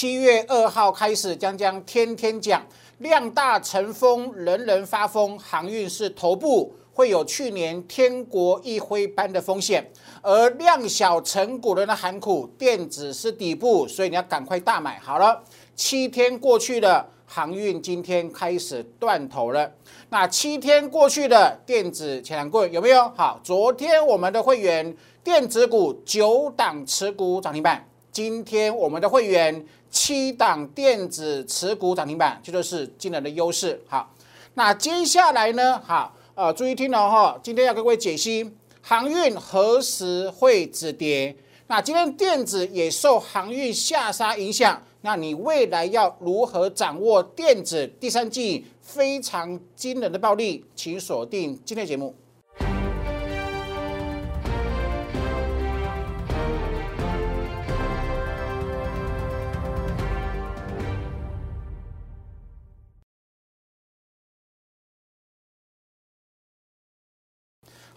七月二号开始将将天天讲，量大成风，人人发疯，航运是头部。会有去年天国一挥般的风险，而量小成股人的寒苦，电子是底部，所以你要赶快大买。好了，七天过去了，航运今天开始断头了。那七天过去了，电子前两棍有没有？好，昨天我们的会员电子股九档持股涨停板，今天我们的会员七档电子持股涨停板，这就是惊人的优势。好，那接下来呢？好。呃，注意听了哈，今天要跟各位解析航运何时会止跌。那今天电子也受航运下杀影响，那你未来要如何掌握电子第三季非常惊人的暴利？请锁定今天节目。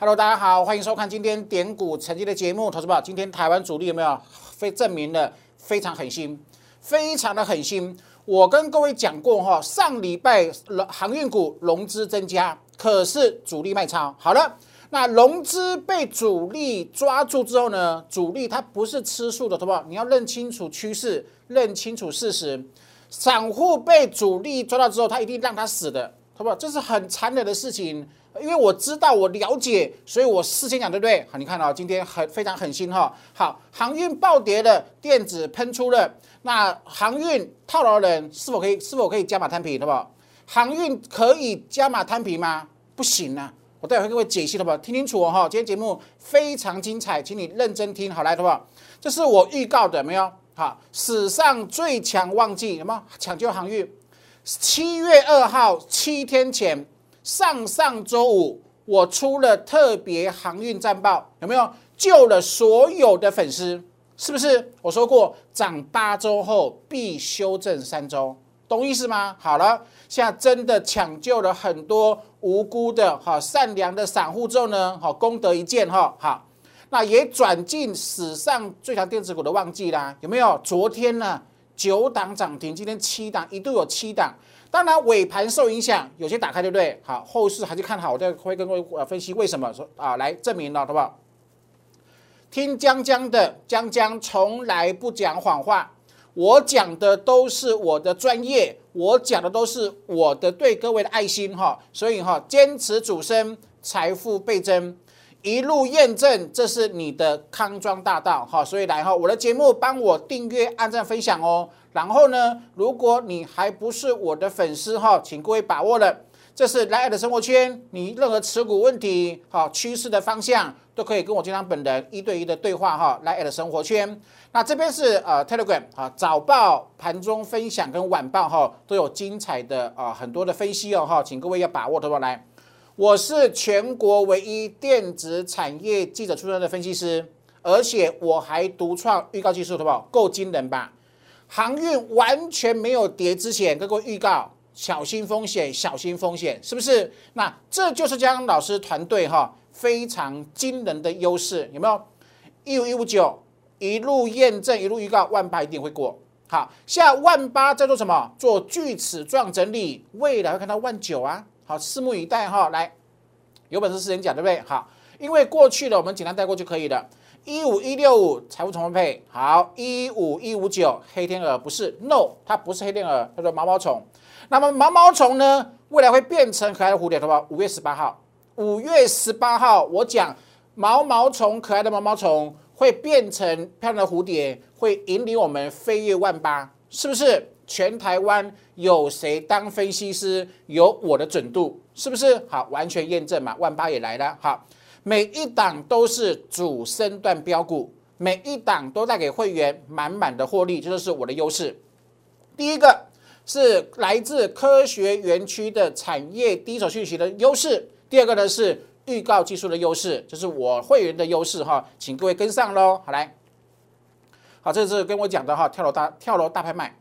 Hello，大家好，欢迎收看今天点股成绩的节目。投资宝，今天台湾主力有没有非证明了非常狠心，非常的狠心。我跟各位讲过哈，上礼拜航运股融资增加，可是主力卖超。好了，那融资被主力抓住之后呢，主力他不是吃素的，投资宝，你要认清楚趋势，认清楚事实。散户被主力抓到之后，他一定让他死的，好不好，这是很残忍的事情。因为我知道，我了解，所以我事先讲，对不对？好，你看到今天很非常狠心哈。好，航运暴跌的电子喷出了，那航运套牢人是否可以是否可以加码摊平，好不好？航运可以加码摊平吗？不行啊！我待会会各位解析，好不好？听清楚哦哈，今天节目非常精彩，请你认真听，好来，好不好？这是我预告的，没有？好，史上最强旺季，有没有？抢救航运，七月二号，七天前。上上周五，我出了特别航运战报，有没有救了所有的粉丝？是不是？我说过，涨八周后必修正三周，懂意思吗？好了，现在真的抢救了很多无辜的、哈善良的散户之后呢，好功德一件哈，好，那也转进史上最强电子股的旺季啦，有没有？昨天呢，九档涨停，今天七档，一度有七档。当然，尾盘受影响，有些打开，对不对？好，后市还是看好，我再会跟各位分析为什么说啊，来证明了，好不好？听江江的，江江从来不讲谎话，我讲的都是我的专业，我讲的都是我的对各位的爱心哈，所以哈，坚持主升，财富倍增，一路验证，这是你的康庄大道哈，所以来哈，我的节目帮我订阅、按赞、分享哦。然后呢，如果你还不是我的粉丝哈，请各位把握了，这是来尔的生活圈，你任何持股问题、好趋势的方向，都可以跟我经常本人一对一的对话哈。来尔的生活圈，那这边是呃 Telegram 啊，早报、盘中分享跟晚报哈，都有精彩的啊很多的分析哦哈，请各位要把握，对吧？来，我是全国唯一电子产业记者出身的分析师，而且我还独创预告技术，对不？够惊人吧？航运完全没有跌之前，各位预告小心风险，小心风险，是不是？那这就是江老师团队哈非常惊人的优势，有没有？一五一五九一路验证，一路预告万八一定会过。好，现在万八在做什么？做锯齿状整理，未来会看到万九啊。好，拭目以待哈。来，有本事事先讲，对不对？好，因为过去的我们简单带过就可以了。一五一六五财富重分配好，一五一五九黑天鹅不是，no，它不是黑天鹅，叫做毛毛虫。那么毛毛虫呢，未来会变成可爱的蝴蝶，好不好？五月十八号，五月十八号，我讲毛毛虫，可爱的毛毛虫会变成漂亮的蝴蝶，会引领我们飞越万八，是不是？全台湾有谁当分析师？有我的准度，是不是？好，完全验证嘛，万八也来了，好。每一档都是主升段标股，每一档都带给会员满满的获利，这就是我的优势。第一个是来自科学园区的产业第一手讯息的优势，第二个呢是预告技术的优势，这是我会员的优势哈，请各位跟上喽。好来，好，这是跟我讲的哈，跳楼大跳楼大拍卖，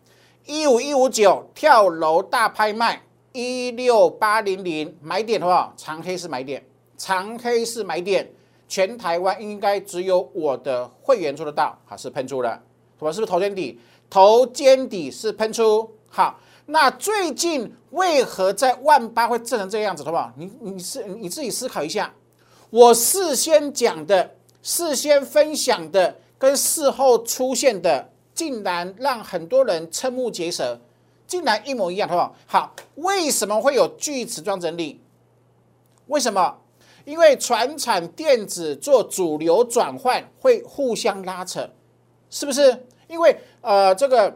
一五一五九跳楼大拍卖，一六八零零买点好不好？长黑是买点。长黑是买点，全台湾应该只有我的会员做得到，好是喷出了，我是不是头肩底？头肩底是喷出。好，那最近为何在万八会震成这个样子，好不好？你你是你自己思考一下。我事先讲的、事先分享的，跟事后出现的，竟然让很多人瞠目结舌，竟然一模一样，好不好？好，为什么会有锯齿状整理？为什么？因为船产电子做主流转换会互相拉扯，是不是？因为呃，这个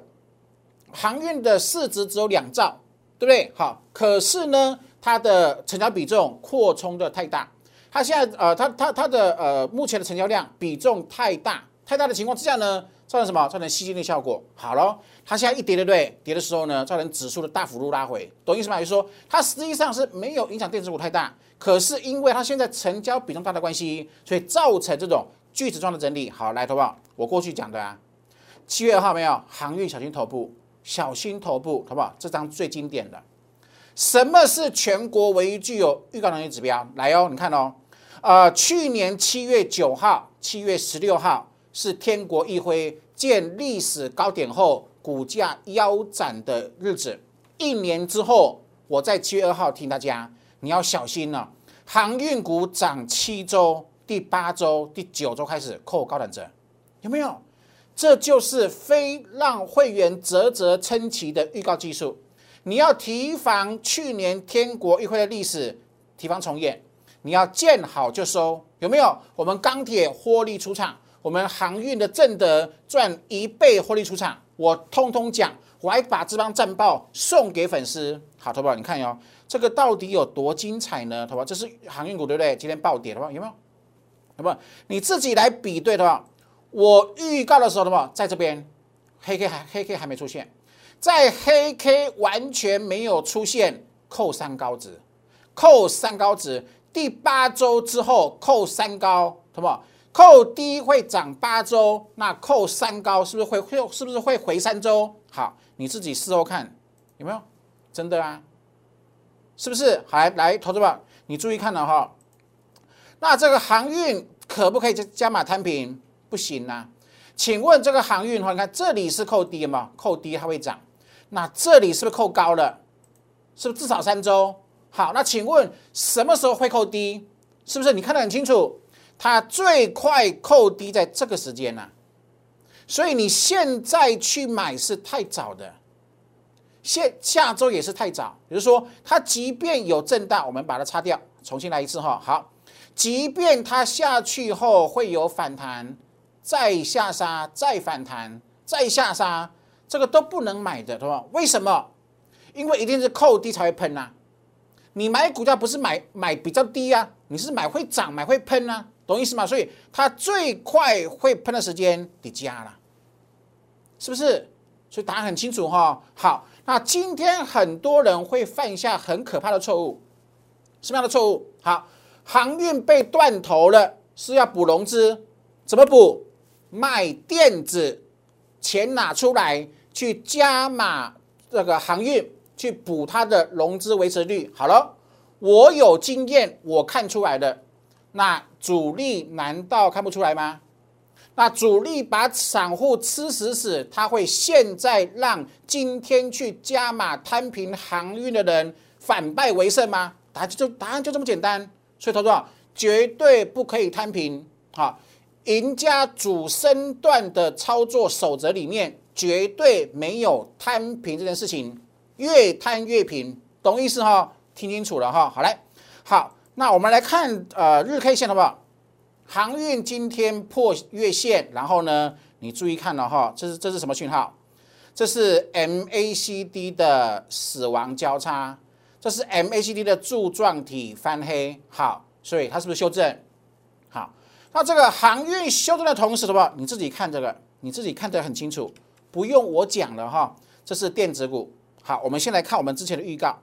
航运的市值只有两兆，对不对？好，可是呢，它的成交比重扩充的太大，它现在呃，它它它的呃，目前的成交量比重太大，太大的情况之下呢，造成什么？造成吸金的效果。好了，它现在一跌，对不对？跌的时候呢，造成指数的大幅度拉回，懂意思吗？就是说，它实际上是没有影响电子股太大。可是因为它现在成交比重大的关系，所以造成这种锯齿状的整理。好，来，投保，我过去讲的啊，七月二号没有航运小心头部，小心头部，好不好？这张最经典的。什么是全国唯一具有预告能力指标？来哦，你看哦，呃，去年七月九号、七月十六号是天国一辉见历史高点后股价腰斩的日子。一年之后，我在七月二号听大家。你要小心了，航运股涨七周，第八周、第九周开始扣高档折，有没有？这就是非让会员啧啧称奇的预告技术。你要提防去年天国一辉的历史提防重演，你要见好就收，有没有？我们钢铁获利出场，我们航运的正德赚一倍获利出场，我通通讲，我还把这帮战报送给粉丝。好，投保你看哟。这个到底有多精彩呢？好吧，这是航运股，对不对？今天暴跌的话，有没有？好不？你自己来比对的话，我预告的时候的话，在这边黑 K 还黑 K 还没出现，在黑 K 完全没有出现，扣三高值，扣三高值，第八周之后扣三高，好不？扣低会涨八周，那扣三高是不是会会是不是会回三周？好，你自己事后看有没有？真的啊？是不是？好，来，投资吧，你注意看了哈。那这个航运可不可以加加码摊平？不行啊。请问这个航运的话，你看这里是扣低嘛？扣低它会涨。那这里是不是扣高了？是不是至少三周？好，那请问什么时候会扣低？是不是？你看得很清楚，它最快扣低在这个时间呢。所以你现在去买是太早的。现下周也是太早，比如说它即便有震荡，我们把它擦掉，重新来一次哈。好，即便它下去后会有反弹，再下杀，再反弹，再下杀，这个都不能买的，对吧？为什么？因为一定是扣低才会喷呐。你买股价不是买买比较低啊，你是买会涨，买会喷啊，懂意思吗？所以它最快会喷的时间得加了，是不是？所以答案很清楚哈。好。那今天很多人会犯下很可怕的错误，什么样的错误？好，航运被断头了，是要补融资，怎么补？卖电子，钱拿出来去加码这个航运，去补它的融资维持率。好了，我有经验，我看出来的，那主力难道看不出来吗？那主力把散户吃死死，他会现在让今天去加码摊平航运的人反败为胜吗？答案就答案就这么简单。所以他说绝对不可以摊平。好，赢家主升段的操作守则里面绝对没有摊平这件事情，越摊越平，懂意思哈？听清楚了哈？好来，好，那我们来看呃日 K 线好不好？航运今天破月线，然后呢，你注意看了哈，这是这是什么讯号？这是 MACD 的死亡交叉，这是 MACD 的柱状体翻黑。好，所以它是不是修正？好，那这个航运修正的同时，好不好？你自己看这个，你自己看得很清楚，不用我讲了哈。这是电子股。好，我们先来看我们之前的预告。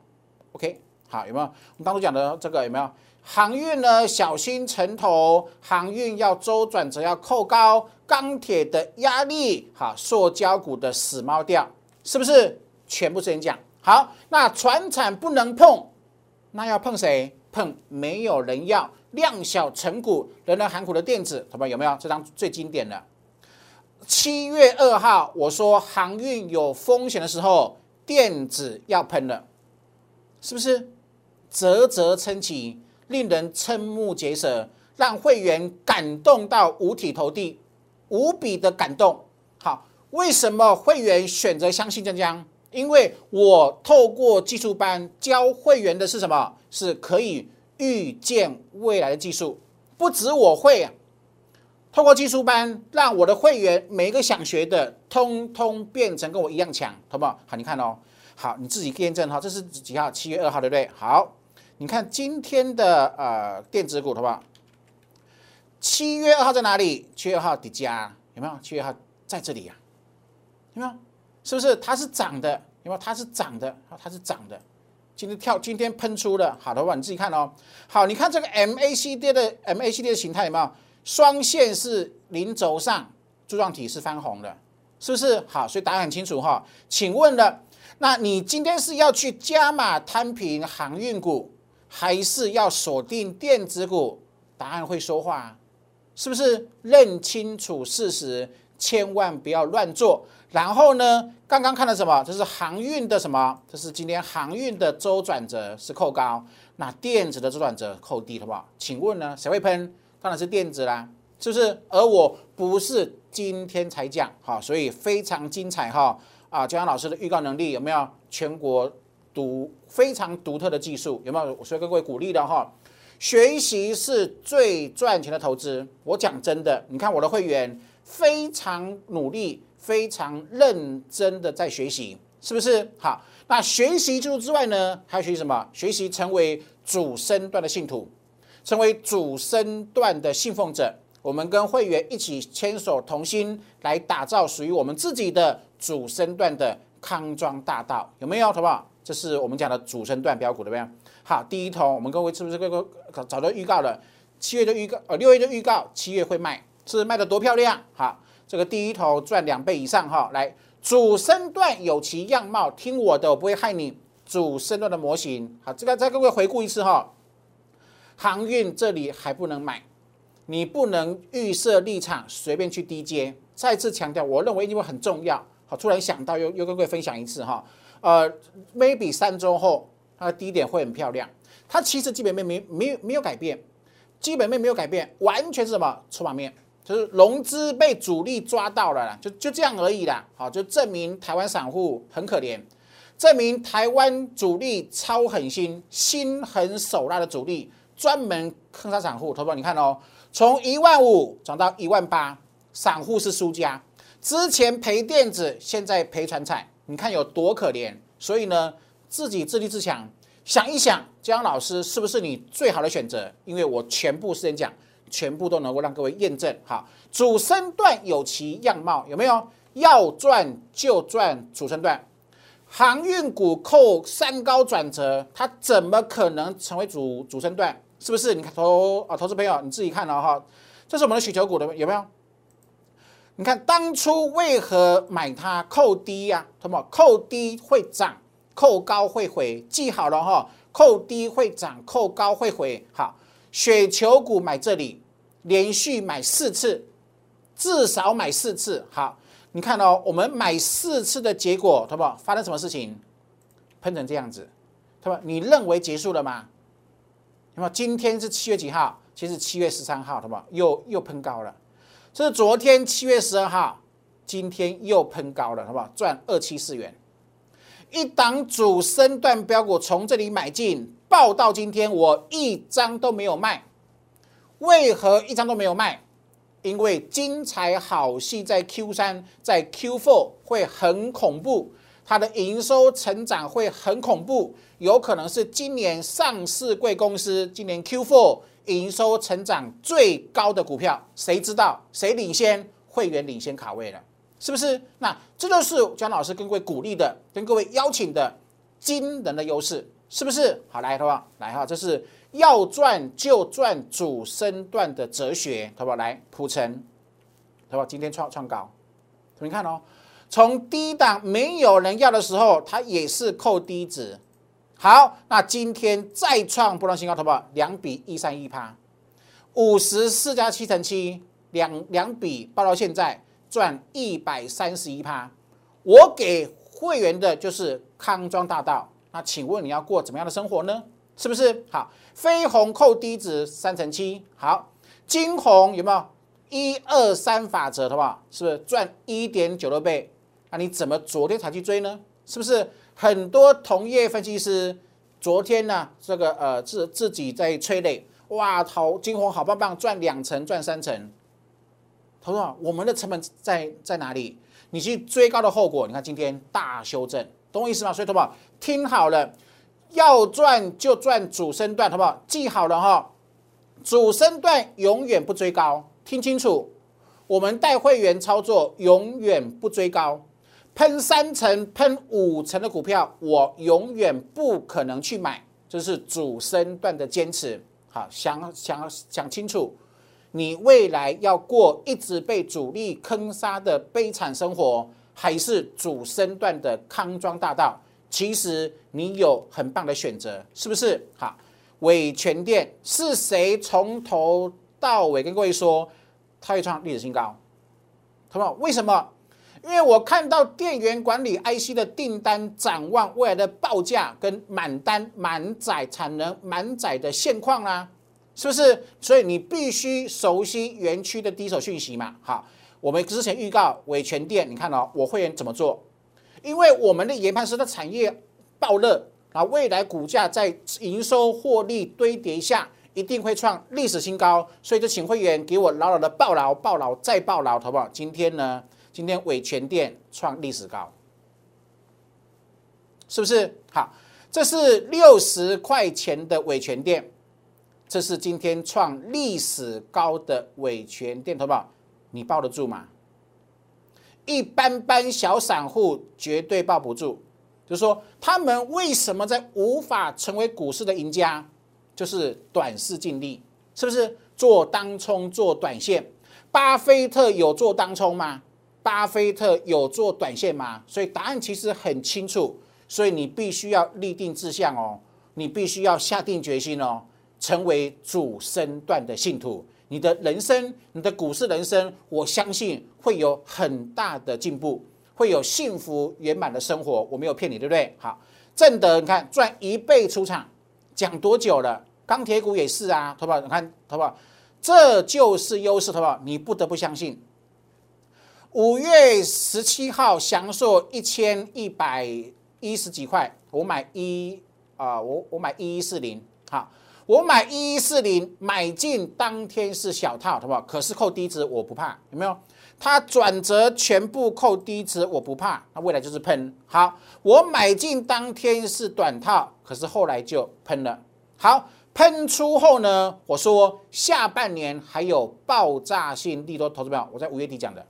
OK，好，有没有？我们当初讲的这个有没有？航运呢，小心城头；航运要周转，则要扣高。钢铁的压力，好，塑胶股的死猫掉，是不是？全部是人讲好。那船产不能碰，那要碰谁？碰没有人要量小成股、人人喊苦的电子，同学有没有？这张最经典的，七月二号我说航运有风险的时候，电子要喷了，是不是？啧啧称奇，令人瞠目结舌，让会员感动到五体投地，无比的感动。好，为什么会员选择相信江江？因为我透过技术班教会员的是什么？是可以预见未来的技术，不止我会啊。透过技术班，让我的会员每一个想学的，通通变成跟我一样强，好不好？好，你看哦，好，你自己验证哈，这是几号？七月二号，对不对？好。你看今天的呃电子股，好不好？七月二号在哪里？七月二号底加有没有？七月二号在这里呀，有没有？是不是它是涨的？有没有？它是涨的，它是涨的。今天跳，今天喷出了，好的话你自己看哦。好，你看这个 MACD 的 MACD 的形态有没有？双线是零轴上，柱状体是翻红的，是不是？好，所以答案很清楚哈。请问了，那你今天是要去加码摊平航运股？还是要锁定电子股，答案会说话，是不是？认清楚事实，千万不要乱做。然后呢，刚刚看了什么？这是航运的什么？这是今天航运的周转折是扣高，那电子的周转折扣低，好不好？请问呢，谁会喷？当然是电子啦，是不是？而我不是今天才讲，好，所以非常精彩哈啊！江阳老师的预告能力有没有？全国。独非常独特的技术有没有？所以各位鼓励的哈，学习是最赚钱的投资。我讲真的，你看我的会员非常努力、非常认真的在学习，是不是？好，那学习之之外呢，还要学习什么？学习成为主身段的信徒，成为主身段的信奉者。我们跟会员一起牵手同心，来打造属于我们自己的主身段的康庄大道，有没有？好不好？这是我们讲的主升段标股，对不对？好，第一桶，我们各位是不是各位早就预告了？七月就预告，呃，六月就预告，七月会卖，是卖的多漂亮？好，这个第一桶赚两倍以上哈。来，主升段有其样貌，听我的，我不会害你。主升段的模型，好，这个再各位回顾一次哈。航运这里还不能买，你不能预设立场，随便去低接。再次强调，我认为因为很重要，好，突然想到又又跟各位分享一次哈。呃，maybe 三周后它的低点会很漂亮。它其实基本面没没没有改变，基本面没有改变，完全是什么筹码面，就是融资被主力抓到了啦，就就这样而已啦。好，就证明台湾散户很可怜，证明台湾主力超狠心、心狠手辣的主力，专门坑杀散户。投资你看哦，从一万五涨到一万八，散户是输家。之前赔电子，现在赔船产。你看有多可怜，所以呢，自己自立自强，想一想，江老师是不是你最好的选择？因为我全部时间讲，全部都能够让各位验证。好，主升段有其样貌，有没有？要赚就赚主升段，航运股扣三高转折，它怎么可能成为主主升段？是不是？你看投啊，投资朋友你自己看了哈，这是我们的雪球股的有没有？你看当初为何买它扣低呀？什么扣低会涨，扣高会回，记好了哈。扣低会涨，扣高会回。好，雪球股买这里，连续买四次，至少买四次。好，你看哦，我们买四次的结果，好不好？发生什么事情？喷成这样子，对吧？你认为结束了吗？那么今天是七月几号？其实七月十三号，好不好？又又喷高了。这是昨天七月十二号，今天又喷高了，好不好？赚二七四元，一档主升段标股从这里买进，报到今天我一张都没有卖。为何一张都没有卖？因为精彩好戏在 Q 三，在 Q four 会很恐怖，它的营收成长会很恐怖，有可能是今年上市贵公司今年 Q four。营收成长最高的股票，谁知道谁领先？会员领先卡位了，是不是？那这就是姜老师跟各位鼓励的，跟各位邀请的惊人的优势，是不是？好，来，好不好？来哈，这是要赚就赚主升段的哲学，好不好？来，普成，好不好？今天创创高，你看哦，从低档没有人要的时候，它也是扣低值。好，那今天再创波浪新高，好不好？两比一三一趴，五十四加七乘七，两两笔报到现在，赚一百三十一趴。我给会员的就是康庄大道，那请问你要过怎么样的生活呢？是不是？好，飞鸿扣低值三乘七，好，金红有没有一二三法则，好不好？是不是赚一点九六倍？那你怎么昨天才去追呢？是不是很多同业分析师昨天呢？这个呃自自己在催泪，哇，好金红好棒棒，赚两成，赚三成。他说我们的成本在在哪里？你去追高的后果，你看今天大修正，懂我意思吗？所以，好不好？听好了，要赚就赚主升段，好不好？记好了哈，主升段永远不追高，听清楚，我们带会员操作永远不追高，喷三成、喷五成的股票，我永远不可能去买，这是主升段的坚持。好，想想想清楚。你未来要过一直被主力坑杀的悲惨生活，还是主升段的康庄大道？其实你有很棒的选择，是不是？好，伟全店是谁从头到尾跟各位说它会创历史新高？好不好？为什么？因为我看到电源管理 IC 的订单展望未来的报价跟满单满载产能满载的现况啦。是不是？所以你必须熟悉园区的第一手讯息嘛？好，我们之前预告伟全店，你看哦，我会员怎么做？因为我们的研判师的产业爆热啊，未来股价在营收获利堆叠下，一定会创历史新高。所以就请会员给我牢牢的抱牢、抱牢再抱牢，好不好？今天呢，今天伟全店创历史高，是不是？好，这是六十块钱的伟全店。这是今天创历史高的伟权电投保，你抱得住吗？一般般小散户绝对抱不住。就是说，他们为什么在无法成为股市的赢家？就是短视尽力，是不是？做当冲做短线，巴菲特有做当冲吗？巴菲特有做短线吗？所以答案其实很清楚。所以你必须要立定志向哦，你必须要下定决心哦。成为主升段的信徒，你的人生，你的股市人生，我相信会有很大的进步，会有幸福圆满的生活。我没有骗你，对不对？好，正德，你看赚一倍出场，讲多久了？钢铁股也是啊，投保，你看投保，这就是优势，投保，你不得不相信。五月十七号，享受一千一百一十几块，我买一啊，我我买一一四零，好。我买一一四零，买进当天是小套，好不好？可是扣低值我不怕，有没有？它转折全部扣低值我不怕，那未来就是喷。好，我买进当天是短套，可是后来就喷了。好，喷出后呢？我说下半年还有爆炸性利多，投资友，我在五月底讲的。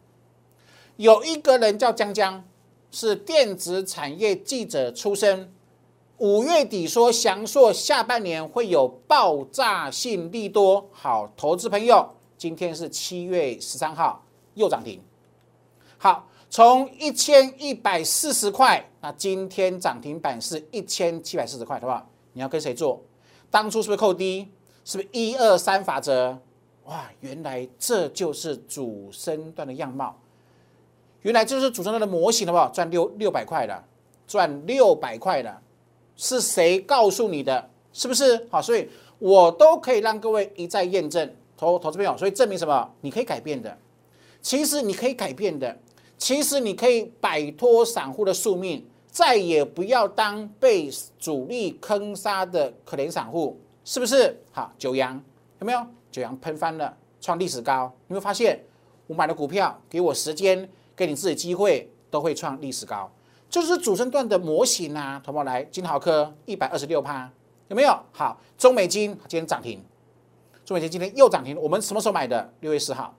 有一个人叫江江，是电子产业记者出身。五月底说翔硕下半年会有爆炸性利多，好，投资朋友，今天是七月十三号又涨停，好，从一千一百四十块，那今天涨停板是一千七百四十块，好不好？你要跟谁做？当初是不是扣低？是不是一二三法则？哇，原来这就是主升段的样貌，原来这是主升段的模型，好不好？赚六六百块了，赚六百块了。是谁告诉你的？是不是好？所以我都可以让各位一再验证投投资朋友，所以证明什么？你可以改变的。其实你可以改变的。其实你可以摆脱散户的宿命，再也不要当被主力坑杀的可怜散户，是不是？好，九阳有没有？九阳喷翻了，创历史高。你会发现，我买的股票，给我时间，给你自己机会，都会创历史高。就是主升段的模型啊，同胞来，金豪科一百二十六趴，有没有？好，中美金今天涨停，中美金今天又涨停。我们什么时候买的？六月四号，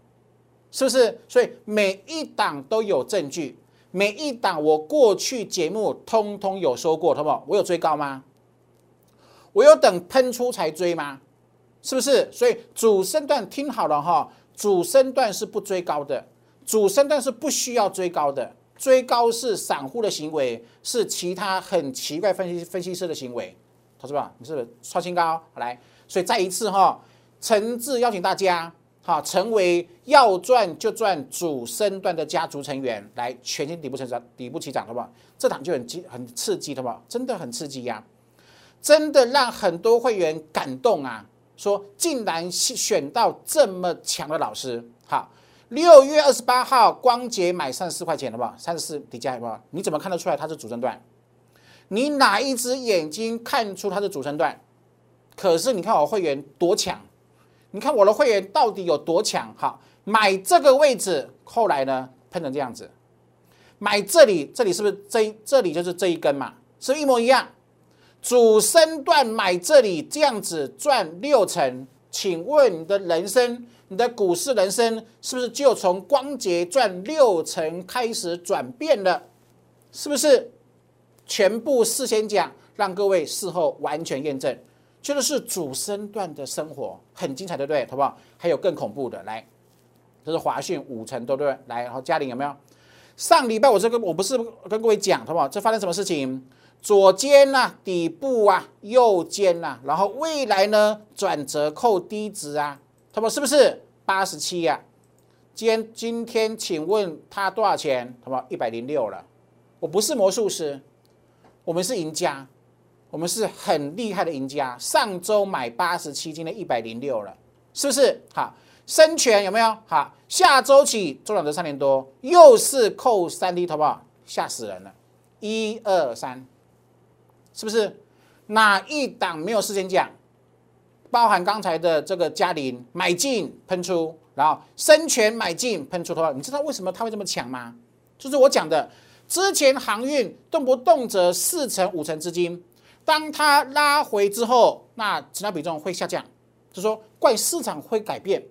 是不是？所以每一档都有证据，每一档我过去节目通通有说过，同胞，我有追高吗？我有等喷出才追吗？是不是？所以主升段听好了哈，主升段是不追高的，主升段是不需要追高的。追高是散户的行为，是其他很奇怪分析分析师的行为，投资吧，你是不是创新高？来，所以再一次哈，诚挚邀请大家，好，成为要赚就赚主升段的家族成员，来全新底部成长，底部起涨，好不好？这档就很激很刺激，好不好？真的很刺激呀，真的让很多会员感动啊！说竟然选到这么强的老师，好，六月二十八号光洁买三十四块钱，好不好？三十四底价，好不好？你怎么看得出来它是主升段？你哪一只眼睛看出它是主升段？可是你看我会员多强。你看我的会员到底有多强？哈，买这个位置，后来呢喷成这样子，买这里，这里是不是这这里就是这一根嘛？是一模一样。主升段买这里这样子赚六成，请问你的人生，你的股市人生是不是就从光洁赚六成开始转变了？是不是？全部事先讲，让各位事后完全验证。这个是主升段的生活很精彩，对不对？好不好？还有更恐怖的，来，这是华讯五成，对不对？来，然后嘉玲有没有？上礼拜我这个我不是跟各位讲，好不好？这发生什么事情？左肩呐，底部啊，右肩呐，然后未来呢转折扣低值啊，他们是不是八十七呀？今天今天请问他多少钱？好不好？一百零六了。我不是魔术师，我们是赢家。我们是很厉害的赢家，上周买八十七，今天一百零六了，是不是？好，深全有没有？好，下周起周两的三年多，又是扣三 D 好不好？吓死人了，一二三，是不是？哪一档没有事先讲？包含刚才的这个嘉麟买进喷出，然后深全买进喷出的话，你知道为什么它会这么强吗？就是我讲的，之前航运动不动则四成五成资金。当它拉回之后，那成交比重会下降，就说怪市场会改变，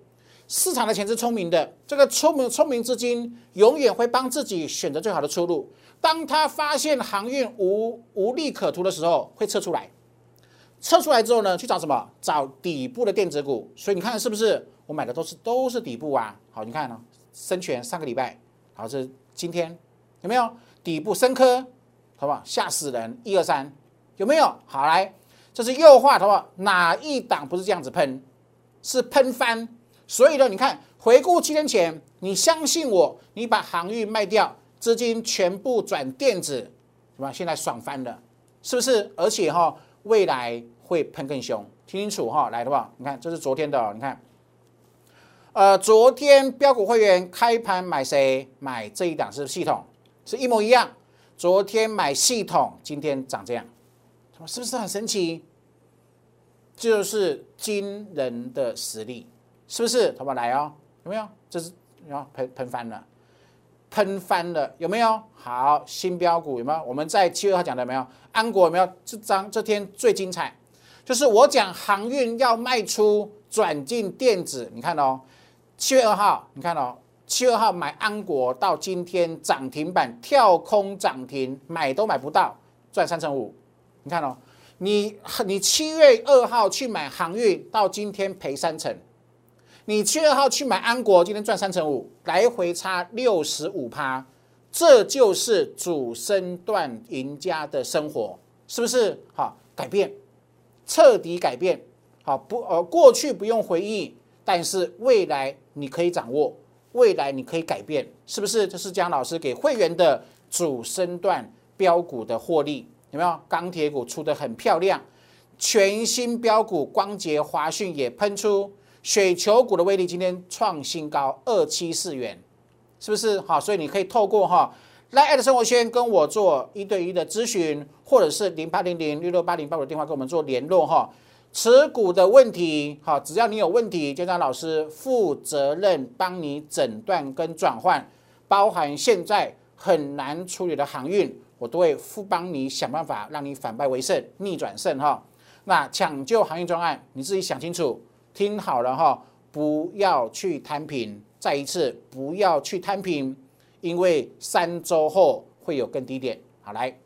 市场的钱是聪明的，这个聪明聪明资金永远会帮自己选择最好的出路。当他发现航运无无利可图的时候，会撤出来，撤出来之后呢，去找什么？找底部的电子股。所以你看是不是？我买的都是都是底部啊。好，你看呢，深全上个礼拜，好，这今天有没有底部深科？好不好？吓死人！一二三。有没有？好来，这是右化的话，哪一档不是这样子喷？是喷翻。所以呢，你看回顾七天前，你相信我，你把航运卖掉，资金全部转电子，是吧？现在爽翻了，是不是？而且哈，未来会喷更凶，听清楚哈。来的话，你看这是昨天的，你看，呃，昨天标股会员开盘买谁？买这一档是系统，是一模一样。昨天买系统，今天涨这样。是不是很神奇？这就是惊人的实力，是不是？好吧，来哦，有没有？这是要喷喷翻了，喷翻了，有没有？好，新标股有没有？我们在七月号讲的没有？安国有没有？这张这天最精彩，就是我讲航运要卖出转进电子，你看哦，七月二号，你看哦，七月二号买安国到今天涨停板跳空涨停，买都买不到，赚三成五。你看哦，你你七月二号去买航运，到今天赔三成；你七月二号去买安国，今天赚三成五，来回差六十五趴，这就是主升段赢家的生活，是不是？好，改变，彻底改变。好，不呃，过去不用回忆，但是未来你可以掌握，未来你可以改变，是不是？这是江老师给会员的主升段标股的获利。有没有钢铁股出的很漂亮？全新标股光洁华讯也喷出，雪球股的威力今天创新高二七四元，是不是？好，所以你可以透过哈来爱的生活圈跟我做一对一的咨询，或者是零八零零六六八零八五的电话跟我们做联络哈。持股的问题，好，只要你有问题，就让老师负责任帮你诊断跟转换，包含现在很难处理的航运。我都会负帮你想办法，让你反败为胜，逆转胜哈。那抢救行业专案，你自己想清楚，听好了哈，不要去摊平。再一次，不要去摊平，因为三周后会有更低点。好来，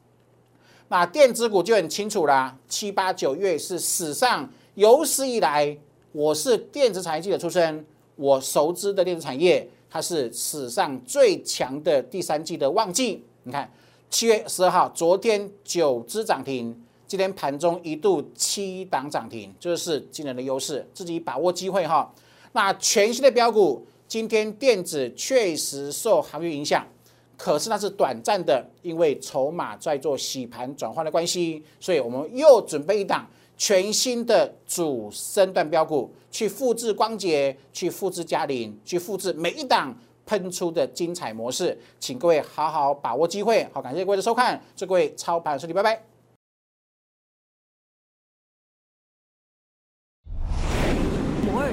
那电子股就很清楚啦。七八九月是史上有史以来，我是电子产业记者出身，我熟知的电子产业，它是史上最强的第三季的旺季。你看。七月十二号，昨天九只涨停，今天盘中一度七档涨停，这是惊人的优势，自己把握机会哈。那全新的标股，今天电子确实受航运影响，可是那是短暂的，因为筹码在做洗盘转换的关系，所以我们又准备一档全新的主升段标股，去复制光洁，去复制嘉麟，去复制每一档喷出的精彩模式，请各位好好把握机会。好，感谢各位的收看，祝各位操盘顺利，拜拜。摩尔